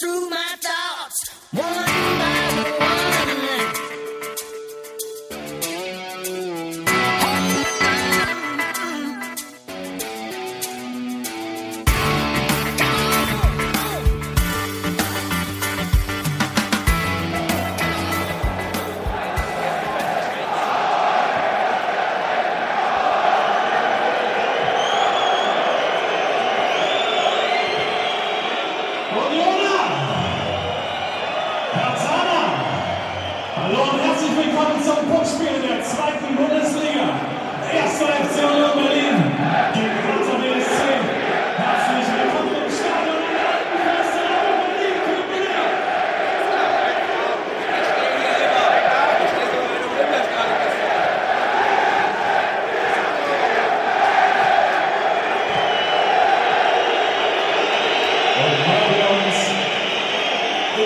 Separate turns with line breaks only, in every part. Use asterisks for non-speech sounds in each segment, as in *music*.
through my
time.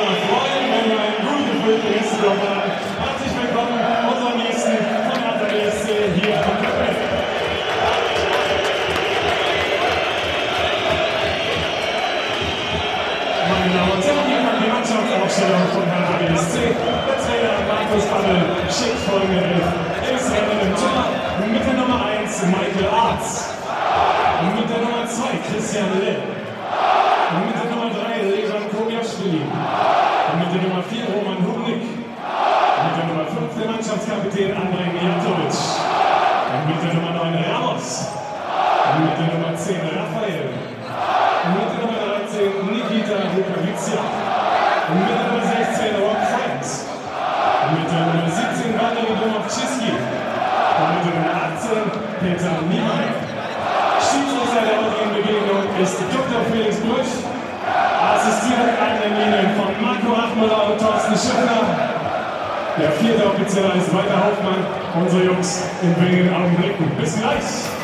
Freuen, wenn wir einen gut gefüllten Gästeblock haben, herzlich willkommen unseren Nächsten von Hertha BSC hier am Köppel. Meine Damen und Herren, hier kommt die Mannschaftsaufstellung von Hertha BSC. Der Trainer Markus Babbel schickt folgende Elf. Ist Rennen mit der Nummer 1 Michael Arz. Mit der Nummer 2 Christian Lipp. Mit der Nummer 3 Lejan Kobiaschwili. Mit der Nummer 4 Roman Hubnik. Mit der Nummer 5 der Mannschaftskapitän Andrej Mijatovic. Mit der Nummer 9 Ramos. Mit der Nummer 10 Raphael. Mit der Nummer 13 Nikita Rukavica. Mit der Nummer 16 Rob Friends. Mit der Nummer 17 Valery Domovczyski. Und mit der Nummer 18 Peter Niemeyer. Schiedsrichter der heutigen Begegnung ist Dr. Felix Busch. Assistiert an den Linien von Marco Achmüller und Thorsten Schöffner. Der vierte Offizieller ist Walter Hoffmann. Unsere Jungs in wenigen Augenblicken. Bis gleich.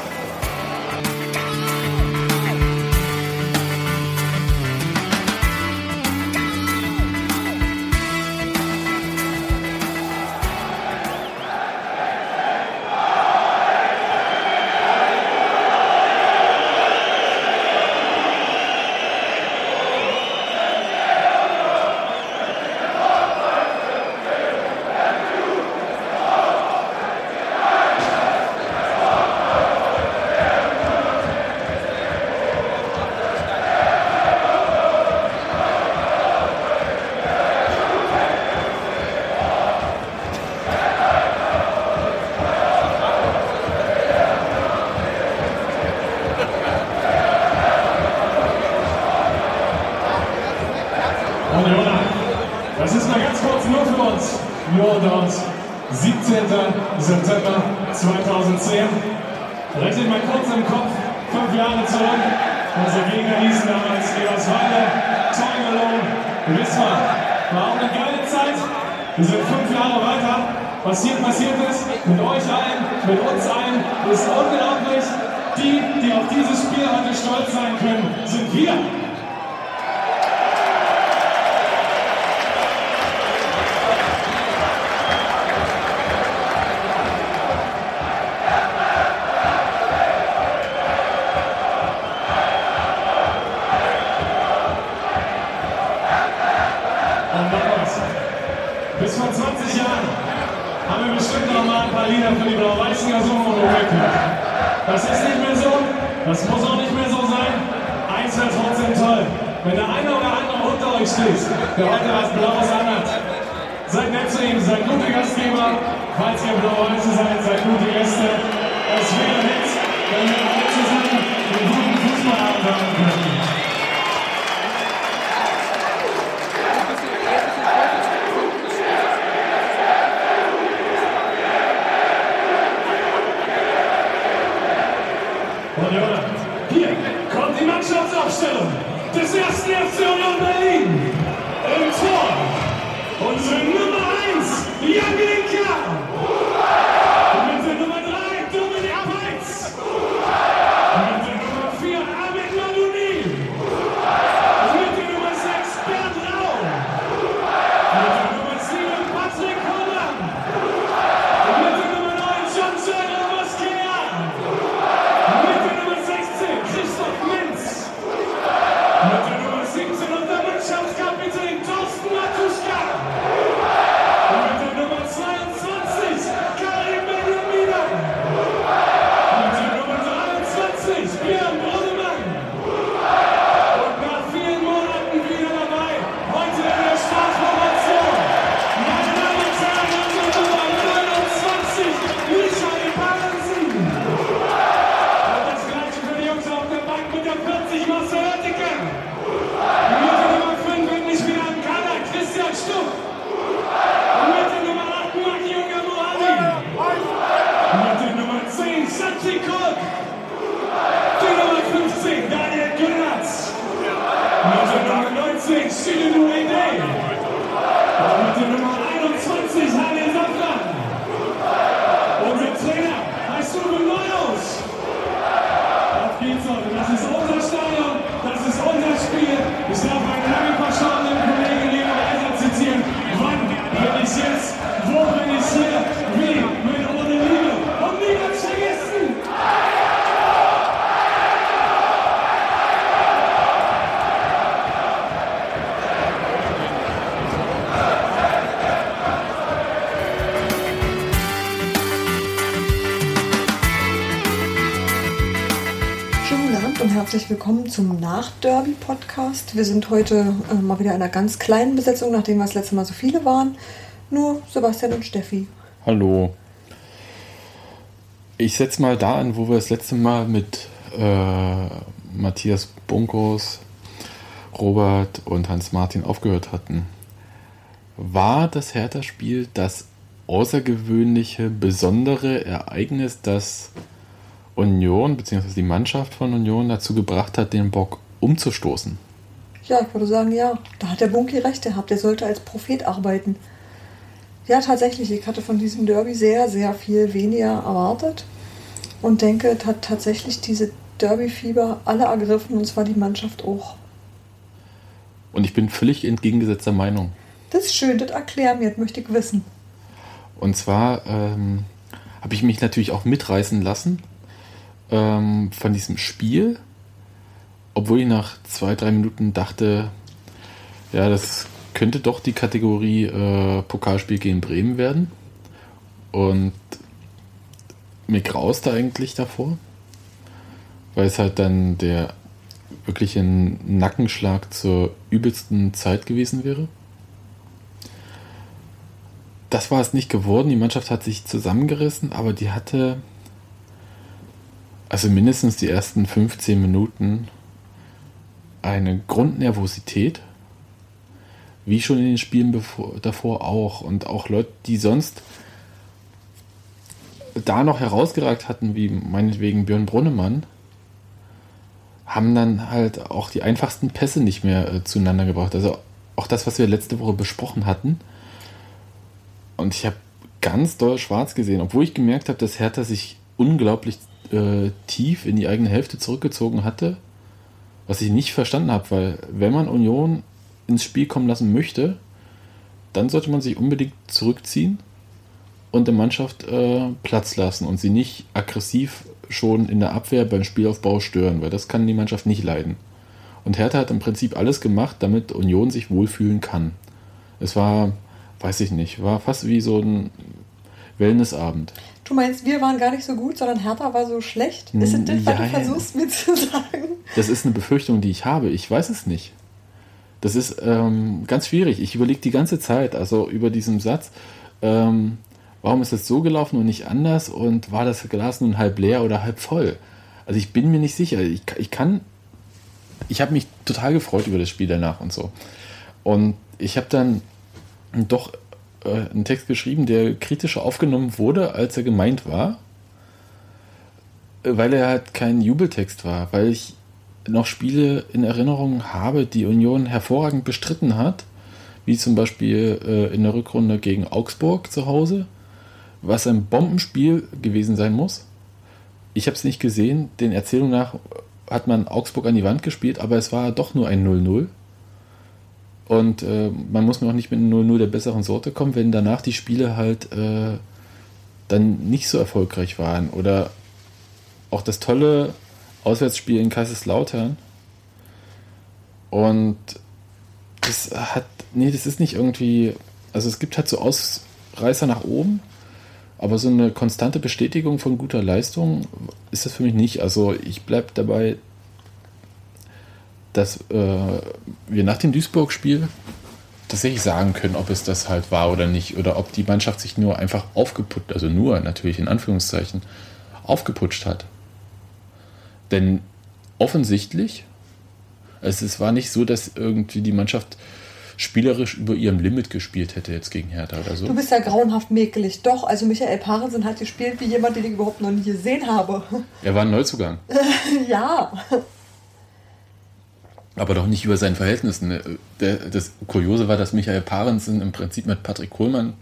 17. September 2010. Rechnet mal kurz im Kopf, fünf Jahre zurück. Unser Gegner hieß damals Eberswalde, Torgelow, Wismar. War auch eine geile Zeit. Wir sind fünf Jahre weiter. Was hier passiert ist, mit euch allen, mit uns allen, ist unglaublich. Die, die auf dieses Spiel heute stolz sein können, sind wir. Der heute was Blaues anhat. Seid nett zu ihm, seid gute Gastgeber. Falls ihr Blau-Weiße seid, seid gute
herzlich willkommen zum Nach-Derby-Podcast. Wir sind heute äh, mal wieder in einer ganz kleinen Besetzung, nachdem wir das letzte Mal so viele waren. Nur Sebastian und Steffi.
Hallo. Ich setze mal da an, wo wir das letzte Mal mit äh, Matthias Bunkos, Robert und Hans-Martin aufgehört hatten. War das Hertha-Spiel das außergewöhnliche, besondere Ereignis, das Union bzw. die Mannschaft von Union dazu gebracht hat, den Bock umzustoßen?
Ja, ich würde sagen, ja. Da hat der Bunky recht gehabt. Der sollte als Prophet arbeiten. Ja, tatsächlich. Ich hatte von diesem Derby sehr, sehr viel weniger erwartet. Und denke, es hat tatsächlich diese Derby-Fieber alle ergriffen. Und zwar die Mannschaft auch.
Und ich bin völlig entgegengesetzter Meinung.
Das ist schön. Das erklären mir. Das möchte ich wissen.
Und zwar ähm, habe ich mich natürlich auch mitreißen lassen ähm, von diesem Spiel, obwohl ich nach zwei, drei Minuten dachte, ja, das könnte doch die Kategorie äh, Pokalspiel gegen Bremen werden. Und mir grauste eigentlich davor, weil es halt dann der wirkliche Nackenschlag zur übelsten Zeit gewesen wäre. Das war es nicht geworden. Die Mannschaft hat sich zusammengerissen, aber die hatte also mindestens die ersten 15 Minuten eine Grundnervosität, wie schon in den Spielen bevor, davor auch. Und auch Leute, die sonst da noch herausgeragt hatten, wie meinetwegen Björn Brunnemann, haben dann halt auch die einfachsten Pässe nicht mehr äh, zueinander gebracht. Also auch das, was wir letzte Woche besprochen hatten. Und ich habe ganz doll schwarz gesehen, obwohl ich gemerkt habe, dass Hertha sich unglaublich äh, tief in die eigene Hälfte zurückgezogen hatte, was ich nicht verstanden habe, weil wenn man Union ins Spiel kommen lassen möchte, dann sollte man sich unbedingt zurückziehen und der Mannschaft äh, Platz lassen und sie nicht aggressiv schon in der Abwehr beim Spielaufbau stören, weil das kann die Mannschaft nicht leiden. Und Hertha hat im Prinzip alles gemacht, damit Union sich wohlfühlen kann. Es war weiß ich nicht, war fast wie so ein Wellnessabend.
Du meinst, wir waren gar nicht so gut, sondern Hertha war so schlecht? Ist es das, was
Ja,
du versuchst mir zu sagen?
Das ist eine Befürchtung, die ich habe. Ich weiß es nicht. Das ist ähm, ganz schwierig. Ich überlege die ganze Zeit, also über diesen Satz, ähm, warum ist das so gelaufen und nicht anders und war das Glas nun halb leer oder halb voll? Also ich bin mir nicht sicher. Ich, ich kann, ich habe mich total gefreut über das Spiel danach und so. Und ich habe dann doch äh, einen Text geschrieben, der kritischer aufgenommen wurde, als er gemeint war, weil er halt kein Jubeltext war, weil ich noch Spiele in Erinnerung habe, die Union hervorragend bestritten hat, wie zum Beispiel äh, in der Rückrunde gegen Augsburg zu Hause, was ein Bombenspiel gewesen sein muss. Ich habe es nicht gesehen, den Erzählungen nach hat man Augsburg an die Wand gespielt, aber es war doch nur ein 0-0. Und äh, man muss mir auch nicht mit einem 0-0 der besseren Sorte kommen, wenn danach die Spiele halt äh, dann nicht so erfolgreich waren. Oder auch das tolle Auswärtsspiel in Kaiserslautern. Und das hat, nee, das ist nicht irgendwie, also es gibt halt so Ausreißer nach oben, aber so eine konstante Bestätigung von guter Leistung ist das für mich nicht. Also ich bleibe dabei, dass äh, wir nach dem Duisburg-Spiel tatsächlich sagen können, ob es das halt war oder nicht. Oder ob die Mannschaft sich nur einfach aufgeputscht, also nur natürlich in Anführungszeichen, aufgeputscht hat. Denn offensichtlich, also es war nicht so, dass irgendwie die Mannschaft spielerisch über ihrem Limit gespielt hätte jetzt gegen Hertha oder so.
Du bist ja grauenhaft mäkelig. Doch, also Michael Parensen hat gespielt wie jemand, den ich überhaupt noch nie gesehen habe.
Er war ein Neuzugang, *laughs*
ja.
Aber doch nicht über seinen Verhältnissen. Der, das Kuriose war, dass Michael Parensen im Prinzip mit Patrick Kohlmann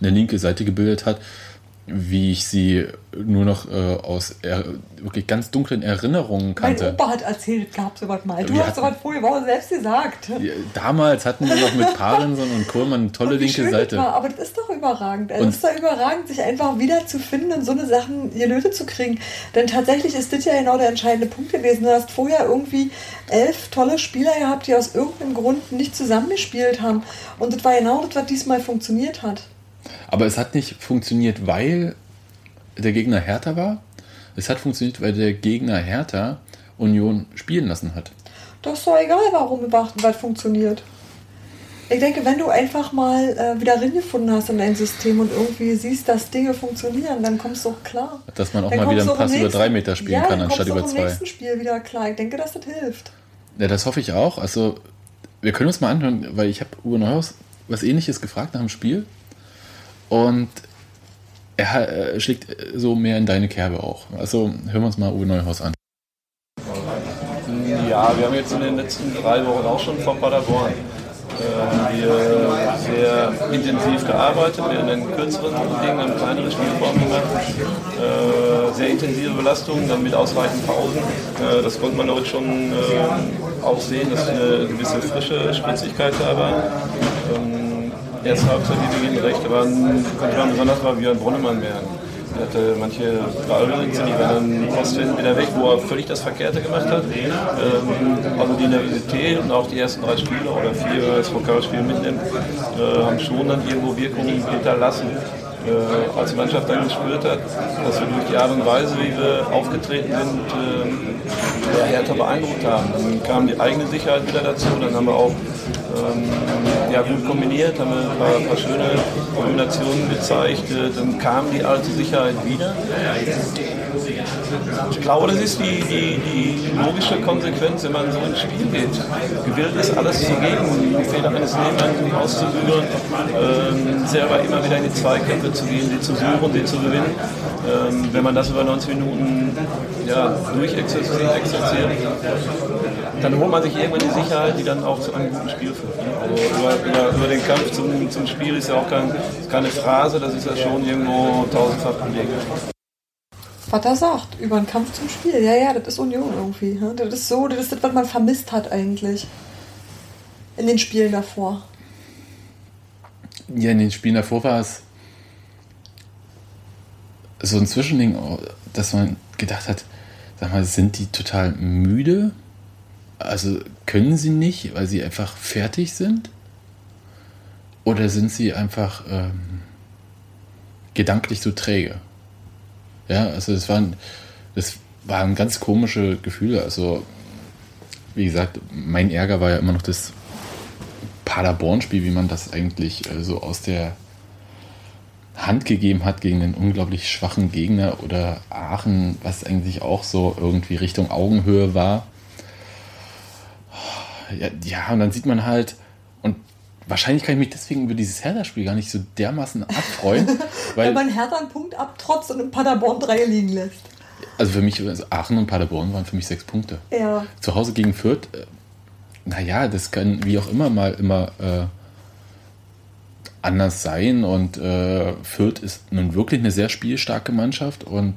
eine linke Seite gebildet hat, wie ich sie nur noch äh, aus er, wirklich ganz dunklen Erinnerungen
Mein
kannte.
Opa hat erzählt, gab sowas mal. Du
Wir
hast sowas vorher Woche selbst gesagt.
Ja, Damals hatten wir noch mit *laughs* Parensen und Kohlmann eine tolle linke
schön das
Seite.
War, aber das ist doch überragend. Also es ist doch überragend, sich einfach wieder zu finden und so eine Sachen gelötet zu kriegen. Denn tatsächlich ist das ja genau der entscheidende Punkt gewesen. Du hast vorher irgendwie elf tolle Spieler gehabt, die aus irgendeinem Grund nicht zusammengespielt haben. Und das war genau das, was diesmal funktioniert hat.
Aber es hat nicht funktioniert, weil der Gegner härter war. Es hat funktioniert, weil der Gegner härter Union spielen lassen hat.
Das ist doch egal, warum überhaupt was funktioniert. Ich denke, wenn du einfach mal äh, wieder reingefunden hast in dein System und irgendwie siehst, dass Dinge funktionieren, dann kommst du auch klar.
Dass man auch
Dann
mal wieder einen Pass
im
über drei Meter spielen
ja,
kann, anstatt über
auch im
zwei.
nächsten Spiel wieder klar. Ich denke, dass das hilft.
Ja, das hoffe ich auch. Also, wir können uns mal anhören, weil ich habe Uwe Neuhaus was ähnliches gefragt nach dem Spiel. Und er äh, schlägt äh, so mehr in deine Kerbe auch. Also hören wir uns mal Uwe Neuhaus an.
Ja, wir haben jetzt in den letzten drei Wochen auch schon vor Paderborn äh, sehr intensiv gearbeitet. Wir haben einen kürzeren Dingen, eine kleinere Spielform gemacht. Äh, sehr intensive Belastung, dann mit ausreichend Pausen. Äh, das konnte man heute schon äh, auch sehen, dass eine gewisse frische Spritzigkeit da war. Ähm, erste Halbzeit, die wir gehen recht, da waren, konnte man besonders mal Björn Brunnemann merken. Er hatte manche Ballbesitze, die waren fast wieder weg, wo er völlig das Verkehrte gemacht hat. Ähm, also die Nervosität und auch die ersten drei Spiele oder vier als Pokalspiel mitnimmt, äh, haben schon dann irgendwo Wirkungen hinterlassen. Äh, als Mannschaft dann gespürt hat, dass wir durch die Art und Weise, wie wir aufgetreten sind, äh, Hertha beeindruckt haben. Dann kam die eigene Sicherheit wieder dazu, dann haben wir auch ähm, ja, gut kombiniert, haben ein paar, paar schöne Kombinationen gezeigt, äh, dann kam die alte Sicherheit wieder. Ich glaube, das ist die, die, die logische Konsequenz, wenn man so ins Spiel geht. Gewillt ist, alles zu geben, die Fehler eines Lebens auszubügeln, ähm, selber immer wieder in die Zweikämpfe zu gehen, sie zu suchen, sie zu gewinnen. Ähm, wenn man das über 90 Minuten ja, durchexerziert, exerziert, dann holt man sich irgendwann die Sicherheit, die dann auch zu einem guten Spiel führt. ne? Also über, über, über den Kampf zum, zum Spiel ist ja auch kein, keine Phrase, das ist ja schon irgendwo tausendfach belegt.
Was er sagt, über einen Kampf zum Spiel. Ja, ja, das ist Union irgendwie. ne? Das ist so, das ist das, was man vermisst hat eigentlich. In den Spielen davor.
Ja, in den Spielen davor war es so ein Zwischending, dass man gedacht hat, sag mal, sind die total müde? Also können sie nicht, weil sie einfach fertig sind? Oder sind sie einfach ähm, gedanklich so träge? Ja, also das waren, das waren ganz komische Gefühle. Also, wie gesagt, mein Ärger war ja immer noch das Paderborn-Spiel, wie man das eigentlich äh, so aus der Hand gegeben hat gegen einen unglaublich schwachen Gegner oder Aachen, was eigentlich auch so irgendwie Richtung Augenhöhe war. Ja, ja und dann sieht man halt, und wahrscheinlich kann ich mich deswegen über dieses Hertha-Spiel gar nicht so dermaßen abfreuen, *laughs*
Wenn
weil,
man Hertha einen Punkt abtrotzt und in Paderborn drei liegen lässt.
also für mich, also Aachen und Paderborn waren für mich sechs Punkte.
Ja.
Zu Hause gegen Fürth, äh, naja, das kann wie auch immer mal immer äh, anders sein. Und äh, Fürth ist nun wirklich eine sehr spielstarke Mannschaft und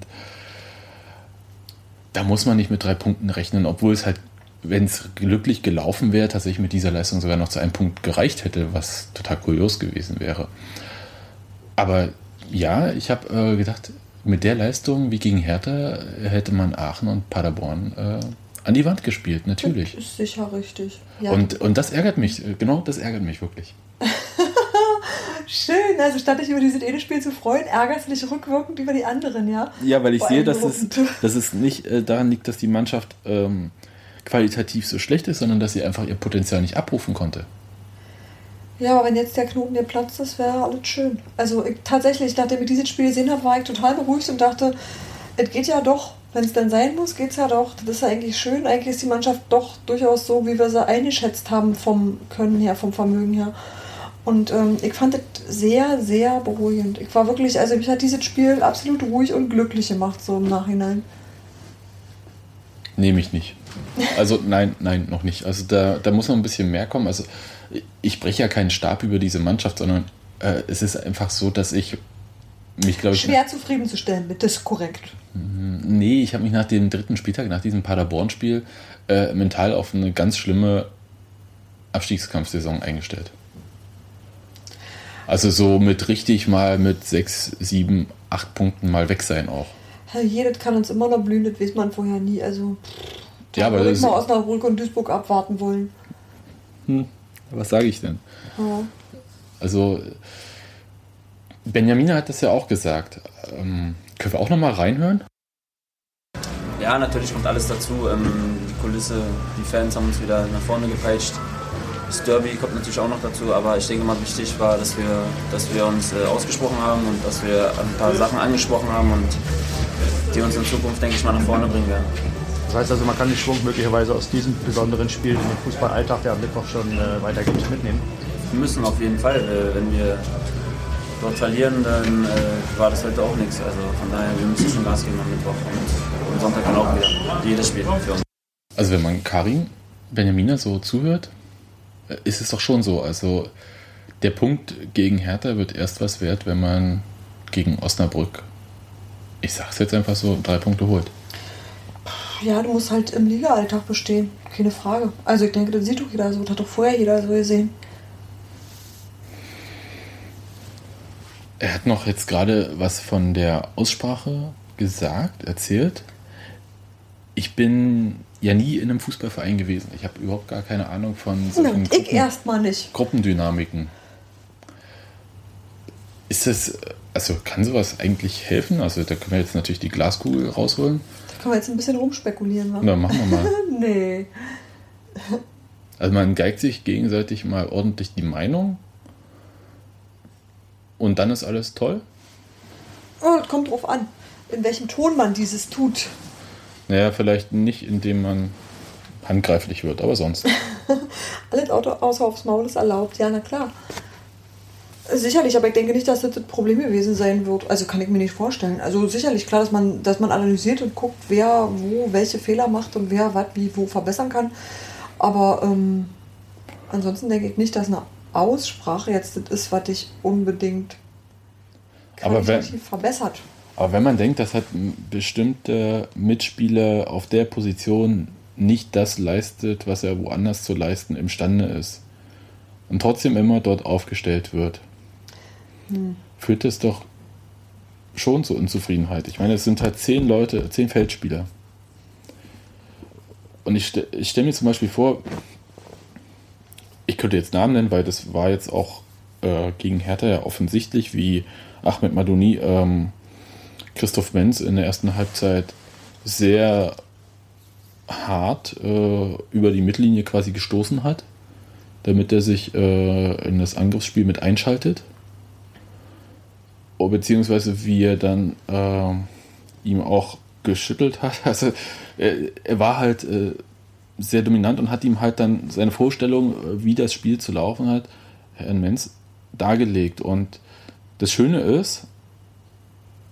da muss man nicht mit drei Punkten rechnen, obwohl es halt, wenn es glücklich gelaufen wäre, tatsächlich mit dieser Leistung sogar noch zu einem Punkt gereicht hätte, was total kurios gewesen wäre. Aber ja, ich habe äh, gedacht, mit der Leistung wie gegen Hertha hätte man Aachen und Paderborn äh, an die Wand gespielt, natürlich.
Ist sicher richtig. Ja.
Und, und das ärgert mich, äh, genau das ärgert mich wirklich. *laughs*
Schön, also statt dich über dieses eine Spiel zu freuen, ärgerst du dich rückwirkend über die anderen, ja?
Ja, weil ich sehe, dass es, dass es nicht äh, daran liegt, dass die Mannschaft ähm, qualitativ so schlecht ist, sondern dass sie einfach ihr Potenzial nicht abrufen konnte.
Ja, aber wenn jetzt der Knoten hier platzt, das wäre alles schön. Also ich, tatsächlich, nachdem ich dieses Spiel gesehen habe, war ich total beruhigt und dachte, es geht ja doch. Wenn es dann sein muss, geht es ja doch. Das ist ja eigentlich schön. Eigentlich ist die Mannschaft doch durchaus so, wie wir sie eingeschätzt haben vom Können her, vom Vermögen her. Und ähm, ich fand es sehr, sehr beruhigend. Ich war wirklich, also mich hat dieses Spiel absolut ruhig und glücklich gemacht, so im Nachhinein.
Nehme ich nicht. Also nein, nein, noch nicht. Also da, da muss noch ein bisschen mehr kommen. Also ich breche ja keinen Stab über diese Mannschaft, sondern äh, es ist einfach so, dass ich mich, glaube ich,
Schwer zufriedenzustellen, bitte, das ist korrekt.
Nee, ich habe mich nach dem dritten Spieltag, nach diesem Paderborn-Spiel, äh, mental auf eine ganz schlimme Abstiegskampfsaison eingestellt. Also so mit richtig mal mit sechs, sieben, acht Punkten mal weg sein auch.
Herr jedes kann uns immer noch blühen, das weiß man vorher nie. Also,
Ja, aber
würde
das
ich mal Osnabrück und Duisburg abwarten wollen.
Was sage ich denn?
Ja.
Also Benjamina hat das ja auch gesagt. Ähm, können wir auch noch mal reinhören?
Ja, natürlich kommt alles dazu. Ähm, die Kulisse, die Fans haben uns wieder nach vorne gepeitscht. Das Derby kommt natürlich auch noch dazu, aber ich denke mal, wichtig war, dass wir, dass wir uns äh, ausgesprochen haben und dass wir ein paar Sachen angesprochen haben und die uns in Zukunft, denke ich mal, nach vorne bringen werden.
Das heißt also, man kann den Schwung möglicherweise aus diesem besonderen Spiel in den Fußballalltag, der am Mittwoch schon äh, weitergeht, mitnehmen.
Wir müssen auf jeden Fall, äh, wenn wir dort verlieren, dann äh, war das heute auch nichts. Also von daher, wir müssen schon Gas geben am Mittwoch und am Sonntag dann auch wieder. Jedes Spiel für uns.
Also wenn man Karin Benjamina so zuhört, äh, ist es doch schon so. Also der Punkt gegen Hertha wird erst was wert, wenn man gegen Osnabrück, ich sag's jetzt einfach so, drei Punkte holt.
Ja, du musst halt im Liga-Alltag bestehen. Keine Frage. Also ich denke, das sieht doch jeder so. Das hat doch vorher jeder so gesehen.
Er hat noch jetzt gerade was von der Aussprache gesagt, erzählt. Ich bin ja nie in einem Fußballverein gewesen. Ich habe überhaupt gar keine Ahnung von
Na,
solchen
ich
Gruppen,
erstmal nicht.
Gruppendynamiken. Ist das, also kann sowas eigentlich helfen? Also da können wir jetzt natürlich die Glaskugel rausholen.
Da können wir jetzt ein bisschen rumspekulieren, wa?
Na, machen wir mal. *laughs*
Nee.
Also man geigt sich gegenseitig mal ordentlich die Meinung. Und dann ist alles toll.
Oh, kommt drauf an, in welchem Ton man dieses tut.
Naja, vielleicht nicht, indem man handgreiflich wird, aber sonst. *laughs*
Alles Auto außer aufs Maul ist erlaubt. Ja, na klar. Sicherlich, aber ich denke nicht, dass das das Problem gewesen sein wird. Also kann ich mir nicht vorstellen. Also sicherlich klar, dass man, dass man analysiert und guckt, wer wo welche Fehler macht und wer was wie wo verbessern kann. Aber ähm, ansonsten denke ich nicht, dass eine Aussprache jetzt das ist, was dich unbedingt
Aber wenn-
verbessert.
Aber wenn man denkt, dass halt ein bestimmter Mitspieler auf der Position nicht das leistet, was er woanders zu leisten imstande ist und trotzdem immer dort aufgestellt wird, führt das doch schon zu Unzufriedenheit. Ich meine, es sind halt zehn Leute, zehn Feldspieler. Und ich, ich stelle mir zum Beispiel vor, ich könnte jetzt Namen nennen, weil das war jetzt auch äh, gegen Hertha ja offensichtlich, wie Ahmed Madouni ähm, Christoph Menz in der ersten Halbzeit sehr hart äh, über die Mittellinie quasi gestoßen hat, damit er sich äh, in das Angriffsspiel mit einschaltet. Oh, beziehungsweise wie er dann äh, ihm auch geschüttelt hat. *laughs* Also er, er war halt äh, sehr dominant und hat ihm halt dann seine Vorstellung, äh, wie das Spiel zu laufen hat, Herrn Menz, dargelegt. Und das Schöne ist,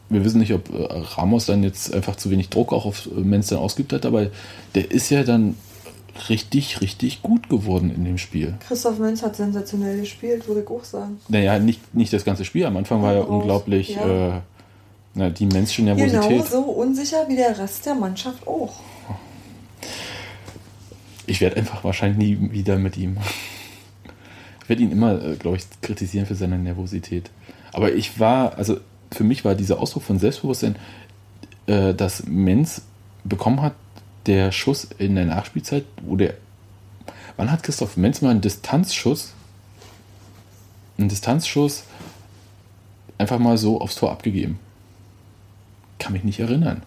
wir wissen nicht, ob äh, Ramos dann jetzt einfach zu wenig Druck auch auf äh, Menz dann ausgeübt hat, aber der ist ja dann richtig, richtig gut geworden in dem Spiel.
Christoph Menz hat sensationell gespielt, würde ich auch sagen.
Naja, nicht, nicht das ganze Spiel. Am Anfang war ja
Auch,
unglaublich
ja.
Äh, na, die Menzsche Nervosität.
Genau so unsicher wie der Rest der Mannschaft auch.
Ich werde einfach wahrscheinlich nie wieder mit ihm. Ich werde ihn immer, äh, glaube ich, kritisieren für seine Nervosität. Aber ich war, also für mich war dieser Ausdruck von Selbstbewusstsein, äh, dass Menz bekommen hat, der Schuss in der Nachspielzeit, wo der. Wann hat Christoph Menz mal einen Distanzschuss? Einen Distanzschuss einfach mal so aufs Tor abgegeben? Kann mich nicht erinnern.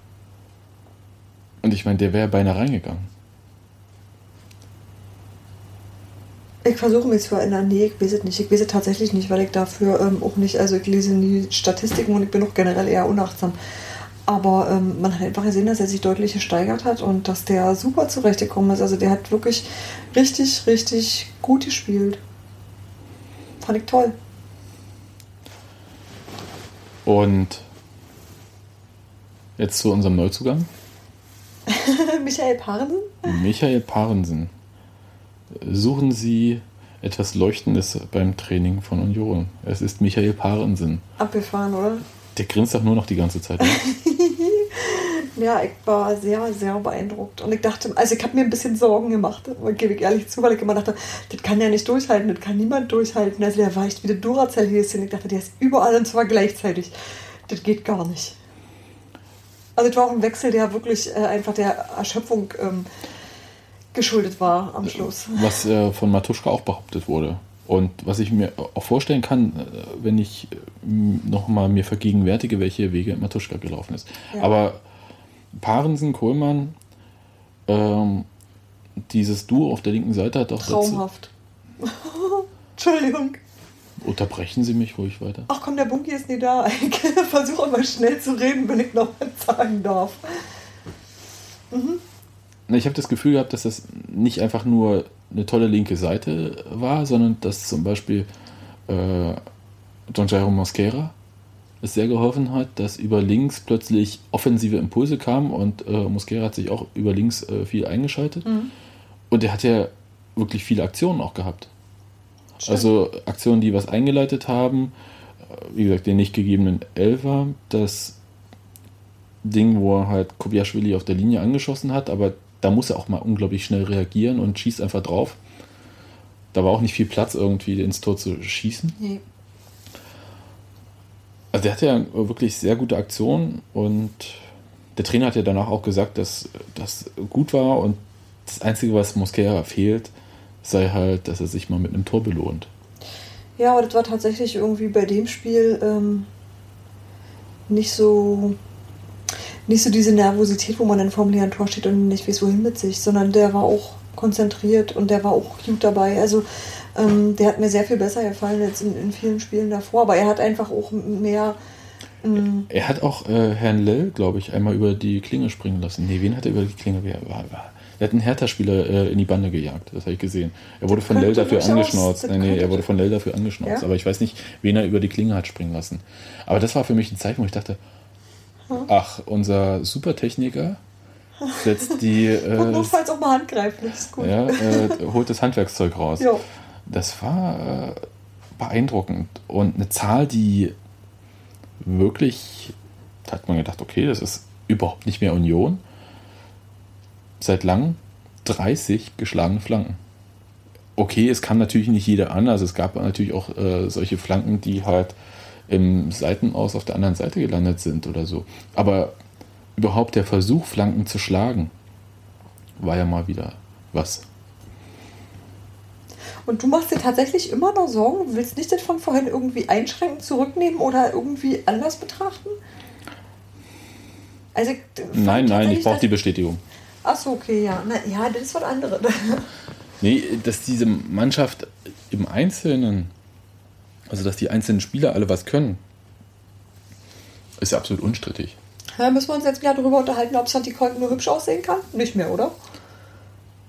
Und ich meine, der wäre beinahe reingegangen.
Ich versuche mich zu erinnern, nee, ich weiß es nicht. Ich weiß es tatsächlich nicht, weil ich dafür ähm, auch nicht, also ich lese nie Statistiken und ich bin auch generell eher unachtsam. Aber ähm, man hat einfach gesehen, dass er sich deutlich gesteigert hat und dass der super zurechtgekommen ist. Also der hat wirklich richtig, richtig gut gespielt. Fand ich toll.
Und jetzt zu unserem Neuzugang. *laughs*
Michael Parsen?
Michael Parensen. Suchen Sie etwas Leuchtendes beim Training von Union. Es ist Michael Parensen.
Abgefahren, oder?
Der grinst doch nur noch die ganze Zeit. Ne? *laughs*
Ja, ich war sehr, sehr beeindruckt. Und ich dachte, also ich habe mir ein bisschen Sorgen gemacht, gebe ich ehrlich zu, weil ich immer dachte, das kann ja nicht durchhalten, das kann niemand durchhalten. Also der war echt wie der Duracell-Häschen. Ich dachte, der ist überall und zwar gleichzeitig. Das geht gar nicht. Also es war auch ein Wechsel, der wirklich äh, einfach der Erschöpfung ähm, geschuldet war am Schluss.
Was äh, von Matuschka auch behauptet wurde. Und was ich mir auch vorstellen kann, äh, wenn ich nochmal mir vergegenwärtige, welche Wege Matuschka gelaufen ist.
Ja.
Aber Parensen, Kohlmann, ähm, dieses Duo auf der linken Seite hat doch.
Traumhaft. *laughs* Entschuldigung.
Unterbrechen Sie mich ruhig weiter.
Ach komm, der Bunky ist nie da. Ich *laughs* versuche mal schnell zu reden, wenn ich noch was sagen darf.
Na, Ich habe das Gefühl gehabt, dass das nicht einfach nur eine tolle linke Seite war, sondern dass zum Beispiel äh, Don Jairo Mosquera es sehr geholfen hat, dass über links plötzlich offensive Impulse kamen und äh, Mosquera hat sich auch über links äh, viel eingeschaltet. Und er hat ja wirklich viele Aktionen auch gehabt. Also Aktionen, die was eingeleitet haben, äh, wie gesagt, den nicht gegebenen Elfer, das Ding, wo er halt Kobiaschwili auf der Linie angeschossen hat, aber da muss er auch mal unglaublich schnell reagieren und schießt einfach drauf. Da war auch nicht viel Platz, irgendwie ins Tor zu schießen.
Nee.
Also der hatte ja wirklich sehr gute Aktionen und der Trainer hat ja danach auch gesagt, dass das gut war und das Einzige, was Mosquera fehlt, sei halt, dass er sich mal mit einem Tor belohnt.
Ja, aber das war tatsächlich irgendwie bei dem Spiel ähm, nicht so nicht so diese Nervosität, wo man dann vor dem leeren Tor steht und nicht weiß, wohin mit sich, sondern der war auch konzentriert und der war auch gut dabei. Also ähm, der hat mir sehr viel besser gefallen als in, in vielen Spielen davor, aber er hat einfach auch mehr ähm,
Er hat auch äh, Herrn Lell, glaube ich, einmal über die Klinge springen lassen. Nee, wen hat er über die Klinge? Wer war, war? Er hat einen Hertha-Spieler äh, in die Bande gejagt, das habe ich gesehen. Er wurde von Lell dafür angeschnauzt.
das
Nee, nee, er wurde von Lell dafür angeschnauzt.
Ja?
Aber ich weiß nicht, wen er über die Klinge hat springen lassen. Aber das war für mich ein Zeichen, wo ich dachte, ach, unser Supertechniker setzt die,
und *laughs*
äh,
notfalls auch mal handgreiflich. Ist gut.
ja, äh, holt das Handwerkszeug raus.
Ja.
Das war äh, beeindruckend. Und eine Zahl, die wirklich, da hat man gedacht, okay, das ist überhaupt nicht mehr Union. Seit langem 30 geschlagene Flanken. Okay, es kam natürlich nicht jeder an, also es gab natürlich auch äh, solche Flanken, die halt im Seitenaus auf der anderen Seite gelandet sind oder so. Aber überhaupt der Versuch, Flanken zu schlagen, war ja mal wieder was.
Und du machst dir tatsächlich immer noch Sorgen? Du willst nicht das von vorhin irgendwie einschränken, zurücknehmen oder irgendwie anders betrachten? Also,
Nein, nein, ich brauche die Bestätigung.
Achso, okay, ja. Na, ja, das ist was anderes. *laughs*
Nee, dass diese Mannschaft im Einzelnen, also dass die einzelnen Spieler alle was können, ist ja absolut unstrittig.
Ja, müssen wir uns jetzt wieder darüber unterhalten, ob Santi Kolk nur hübsch aussehen kann? Nicht mehr, oder?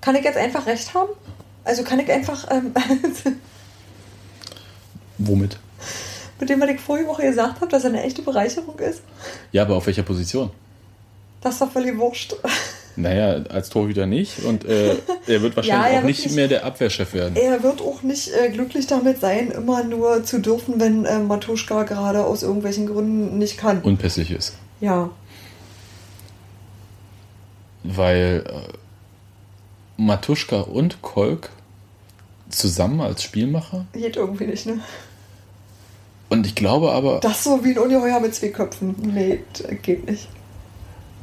Kann ich jetzt einfach recht haben? Also kann ich einfach ähm, *laughs*
Womit?
mit dem, was ich vorige Woche gesagt habe, dass er eine echte Bereicherung ist?
Ja, aber auf welcher Position?
Das ist doch völlig wurscht. *laughs*
Naja, als Torhüter nicht und äh, *laughs* er wird wahrscheinlich
Ja, er
auch
wird
nicht mehr der Abwehrchef werden.
Er wird auch nicht äh, glücklich damit sein, immer nur zu dürfen, wenn äh, Matuschka gerade aus irgendwelchen Gründen nicht kann.
Unpässlich ist.
ja.
Weil äh, Matuschka und Kolk zusammen als Spielmacher
Geht irgendwie nicht, ne?
und ich glaube aber,
Das so wie ein Ungeheuer mit zwei Köpfen. Nee, geht nicht.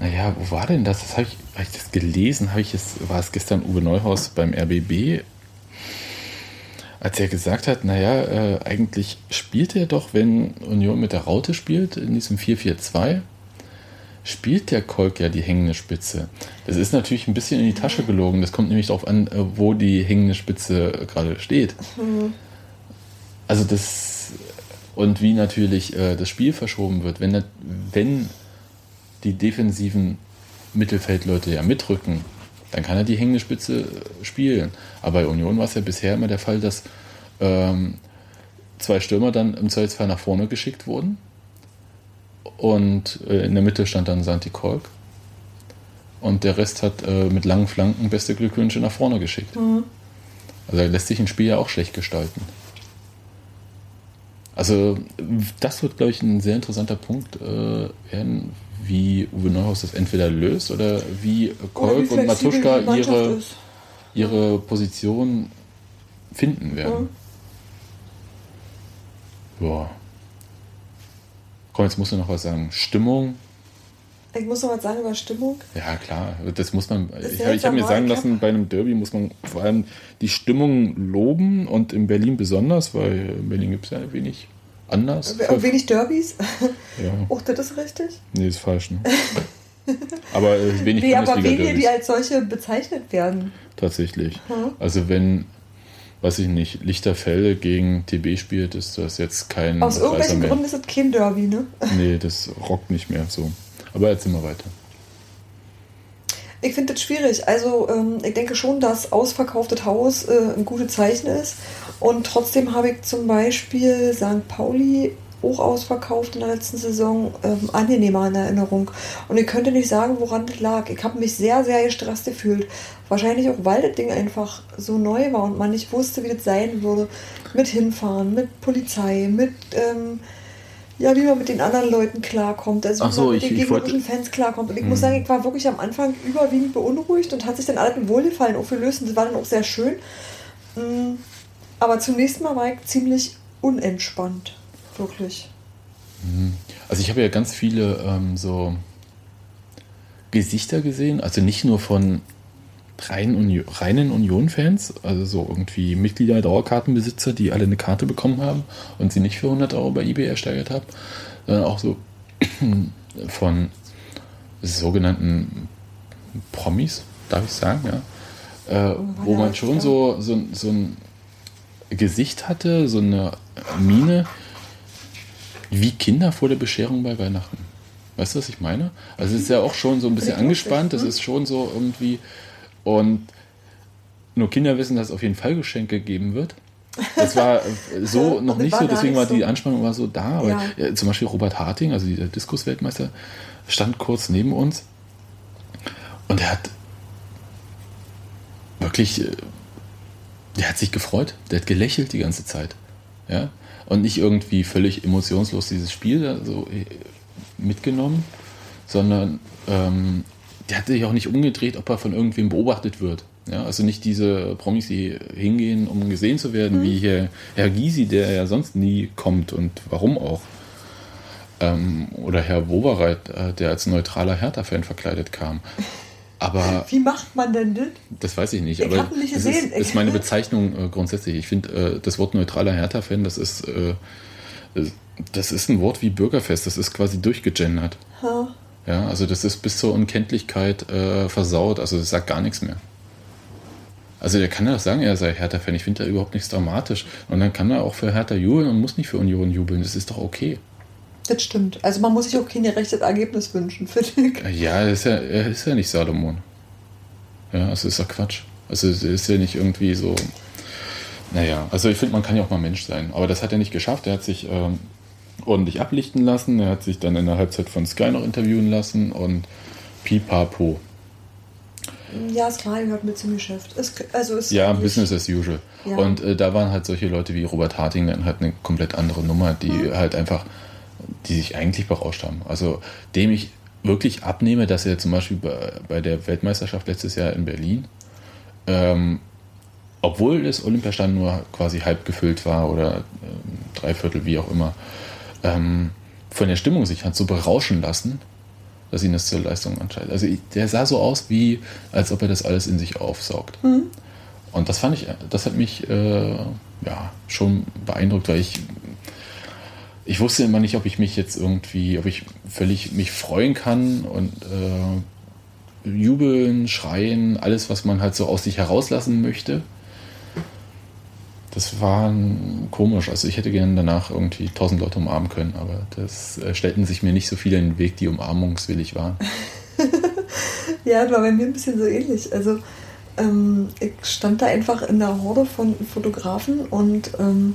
Naja, wo war denn das? Das habe ich, hab ich das gelesen, habe ich es, war es gestern Uwe Neuhaus beim RBB, als er gesagt hat, naja, äh, eigentlich spielt er doch, wenn Union mit der Raute spielt, in diesem 4-4-2, spielt der Kolk ja die hängende Spitze. Das ist natürlich ein bisschen in die Tasche gelogen. Das kommt nämlich darauf an, äh, wo die hängende Spitze gerade steht. Also das und wie natürlich äh, das Spiel verschoben wird, wenn, wenn die defensiven Mittelfeldleute ja mitrücken, dann kann er die hängende Spitze äh, spielen. Aber bei Union war es ja bisher immer der Fall, dass ähm, zwei Stürmer dann im Zweifelsfall nach vorne geschickt wurden. Und äh, in der Mitte stand dann Santi Kolk. Und der Rest hat äh, mit langen Flanken beste Glückwünsche nach vorne geschickt. Also er lässt sich ein Spiel ja auch schlecht gestalten. Also das wird, glaube ich, ein sehr interessanter Punkt äh, werden, wie Uwe Neuhaus das entweder löst oder wie Kolk und Matuschka ihre,
ist.
ihre Position finden werden. Ja. Komm, jetzt musst du noch was sagen. Stimmung,
Ich muss noch was sagen über Stimmung.
ja klar, das muss man.
ist
Ich, habe- mir sagen lassen, bei einem Derby muss man vor allem die Stimmung loben und in Berlin besonders, weil in Berlin gibt es ja wenig anders.
Wenig Derbys. *laughs*
Ja.
Oh, das ist richtig.
Nee, ist falsch. Ne? Aber äh, *laughs* wenig
Nee, aber wenige, die als solche bezeichnet werden.
Tatsächlich.
Mhm.
Also wenn, weiß ich nicht, Lichterfelde gegen TB spielt, ist das jetzt kein
Aus irgendwelchen. Gründen ist es kein Derby, ne?
Nee, das rockt nicht mehr so. Aber jetzt wir weiter.
Ich finde das schwierig. Also ähm, ich denke schon, dass ausverkauftes Haus äh, ein gutes Zeichen ist. Und trotzdem habe ich zum Beispiel St. Pauli auch ausverkauft in der letzten Saison ähm, angenehmer in Erinnerung. Und ich könnte nicht sagen, woran das lag. Ich habe mich sehr, sehr gestresst gefühlt. Wahrscheinlich auch, weil das Ding einfach so neu war und man nicht wusste, wie das sein würde. Mit hinfahren, mit Polizei, mit... Ähm, ja, wie man mit den anderen Leuten klarkommt, also wie
so,
man mit
ich-
den
ich wollte-
gegnerischen Fans klarkommt. Und ich
Hm.
muss sagen, ich war wirklich am Anfang überwiegend beunruhigt und hat sich dann alles mit Wohlgefallen aufgelöst und das war dann auch sehr schön. Mm, Aber zunächst mal war ich ziemlich unentspannt. Wirklich.
Also ich habe ja ganz viele ähm, so Gesichter gesehen, also nicht nur von reinen, Uni reinen Union-Fans, also so irgendwie Mitglieder, Dauerkartenbesitzer, die alle eine Karte bekommen haben und sie nicht für 100 Euro bei eBay ersteigert haben, sondern auch so *clears throat* von sogenannten Promis, darf ich sagen, ja, äh, wo man schon so, so, so ein Gesicht hatte, so eine Miene, wie Kinder vor der Bescherung bei Weihnachten. Weißt du, was ich meine? Also es ist ja auch schon so ein bisschen angespannt, es
ne?
ist schon so irgendwie und nur Kinder wissen, dass es auf jeden Fall Geschenke geben wird. Das war äh, *laughs* so noch
es
nicht so, deswegen war die. Anspannung war so da. Aber
Ja.
ja, zum Beispiel Robert Harting, also dieser Diskusweltmeister, stand kurz neben uns und er hat wirklich, äh, der hat sich gefreut, der hat gelächelt die ganze Zeit. Ja? Und nicht irgendwie völlig emotionslos dieses Spiel so äh, mitgenommen, sondern ähm, der hat sich auch nicht umgedreht, ob er von irgendwem beobachtet wird. Ja, also nicht diese Promis, die hingehen, um gesehen zu werden, wie hier Herr Gysi, der ja sonst nie kommt und warum auch. Ähm, oder Herr Wowereit, äh, der als neutraler Hertha-Fan verkleidet kam. Aber *laughs*
Wie macht man denn das?
das weiß ich nicht.
Ich
aber
nicht
das. Ist, ist meine Bezeichnung äh, grundsätzlich. Ich finde, äh, das Wort neutraler Hertha-Fan, das ist, äh, das ist ein Wort wie Bürgerfest. Das ist quasi durchgegendert.
Ha.
Ja, also das ist bis zur Unkenntlichkeit äh, versaut. Also das sagt gar nichts mehr. Also der kann ja auch sagen, er sei Hertha-Fan. Ich finde da überhaupt nichts dramatisch. Und dann kann er auch für Hertha jubeln und muss nicht für Union jubeln. Das ist doch okay.
Das stimmt. Also man muss sich auch kein gerechtes Ergebnis wünschen, finde ich.
Ja, er ist ja, er ist ja nicht Salomon. Ja, also ist doch Quatsch. Also es ist ja nicht irgendwie so. Naja, also ich finde, man kann ja auch mal Mensch sein. Aber das hat er nicht geschafft. Er hat sich ähm, ordentlich ablichten lassen. Er hat sich dann in der Halbzeit von Sky noch interviewen lassen und pipapo.
Ja, Sky gehört mit zum Geschäft. Ist, also ist
Ja, Business as usual.
Ja.
Und äh, da waren halt solche Leute wie Robert Harting dann halt eine komplett andere Nummer, die
Mhm.
halt einfach, die sich eigentlich berauscht haben. Also dem ich wirklich abnehme, dass er zum Beispiel bei, bei der Weltmeisterschaft letztes Jahr in Berlin, ähm, obwohl das Olympiastadion nur quasi halb gefüllt war oder ähm, dreiviertel, wie auch immer, ähm, von der Stimmung sich hat so berauschen lassen, dass ihn das zur Leistung anscheinend. Also der sah so aus, wie als ob er das alles in sich aufsaugt. Und das fand ich, das hat mich äh, ja schon beeindruckt, weil ich ich wusste immer nicht, ob ich mich jetzt irgendwie, ob ich völlig mich freuen kann und äh, jubeln, schreien, alles, was man halt so aus sich herauslassen möchte. Das war komisch. Also ich hätte gerne danach irgendwie tausend Leute umarmen können, aber das äh, stellten sich mir nicht so viele in den Weg, die umarmungswillig waren. *laughs*
Ja, das war bei mir ein bisschen so ähnlich. Also ähm, ich stand da einfach in der Horde von Fotografen und ähm,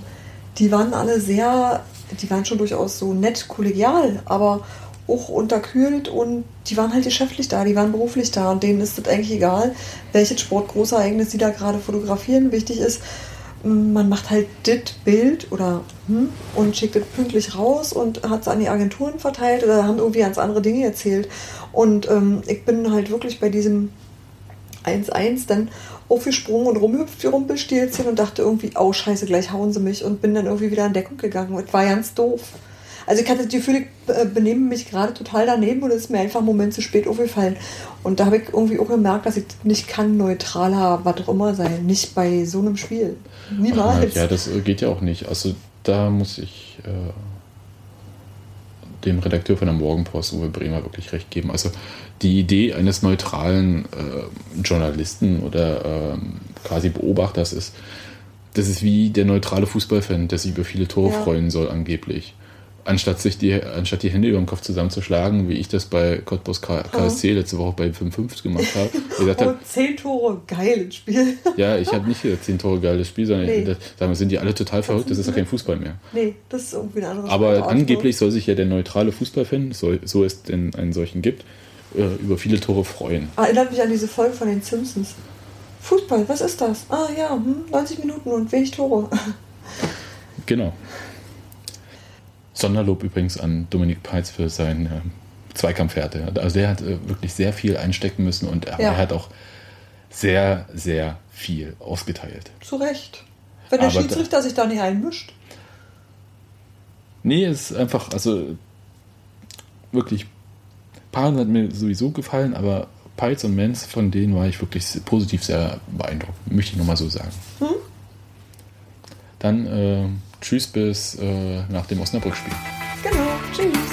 die waren alle sehr, die waren schon durchaus so nett kollegial, aber auch unterkühlt und die waren halt geschäftlich da, die waren beruflich da und denen ist es eigentlich egal, welches Sportgroßereignis sie da gerade fotografieren. Wichtig ist, man macht halt das Bild oder hm, und schickt es pünktlich raus und hat es an die Agenturen verteilt oder haben irgendwie ganz andere Dinge erzählt. Und ähm, ich bin halt wirklich bei diesem 1-1 dann aufgesprungen und rumhüpft wie Rumpelstilzchen und dachte irgendwie, oh scheiße, gleich hauen sie mich und bin dann irgendwie wieder in Deckung gegangen. Und war ganz doof. Also ich hatte das Gefühl, ich benehme mich gerade total daneben und es ist mir einfach einen Moment zu spät aufgefallen. Und da habe ich irgendwie auch gemerkt, dass ich nicht kann, neutraler, was auch immer sein. Nicht bei so einem Spiel. Niemals.
Ja, das äh, geht ja auch nicht. Also da muss ich, äh, dem Redakteur von der Morgenpost, Uwe Bremer, wirklich recht geben. Also die Idee eines neutralen äh, Journalisten oder ähm, quasi Beobachters ist, das ist wie der neutrale Fußballfan, der sich über viele Tore
Ja.
freuen soll, angeblich. Anstatt sich die, anstatt die Hände über den Kopf zusammenzuschlagen, wie ich das bei Cottbus KSC letzte Woche bei 5-5 gemacht habe. *laughs* Gesagt
Oh, zehn Tore, geiles Spiel.
ja, ich habe nicht gesagt, 10 Tore geiles Spiel, sondern
Nee.
das, damit sind die alle total verrückt, das ist ja kein Fußball mehr.
nee, das ist irgendwie eine andere
Aber angeblich soll sich ja der neutrale Fußballfan, so, so es denn einen solchen gibt, äh, über viele Tore freuen.
Erinnert mich an diese Folge von den Simpsons. Fußball, was ist das? Ah ja, hm, 90 Minuten und wenig Tore.
Genau. Sonderlob übrigens an Dominik Peitz für seine äh, Zweikampfhärte. Also der hat äh, wirklich sehr viel einstecken müssen und
Ja.
er hat auch sehr, sehr viel ausgeteilt.
Zu Recht. Wenn der
Aber da-
Schiedsrichter sich da nicht einmischt.
Nee, es ist einfach, also wirklich, Paaren hat mir sowieso gefallen, aber Peitz und Menz, von denen war ich wirklich positiv sehr beeindruckt. Möchte ich nochmal so sagen. Dann äh, Tschüss bis äh, nach dem Osnabrück-Spiel. Genau, tschüss.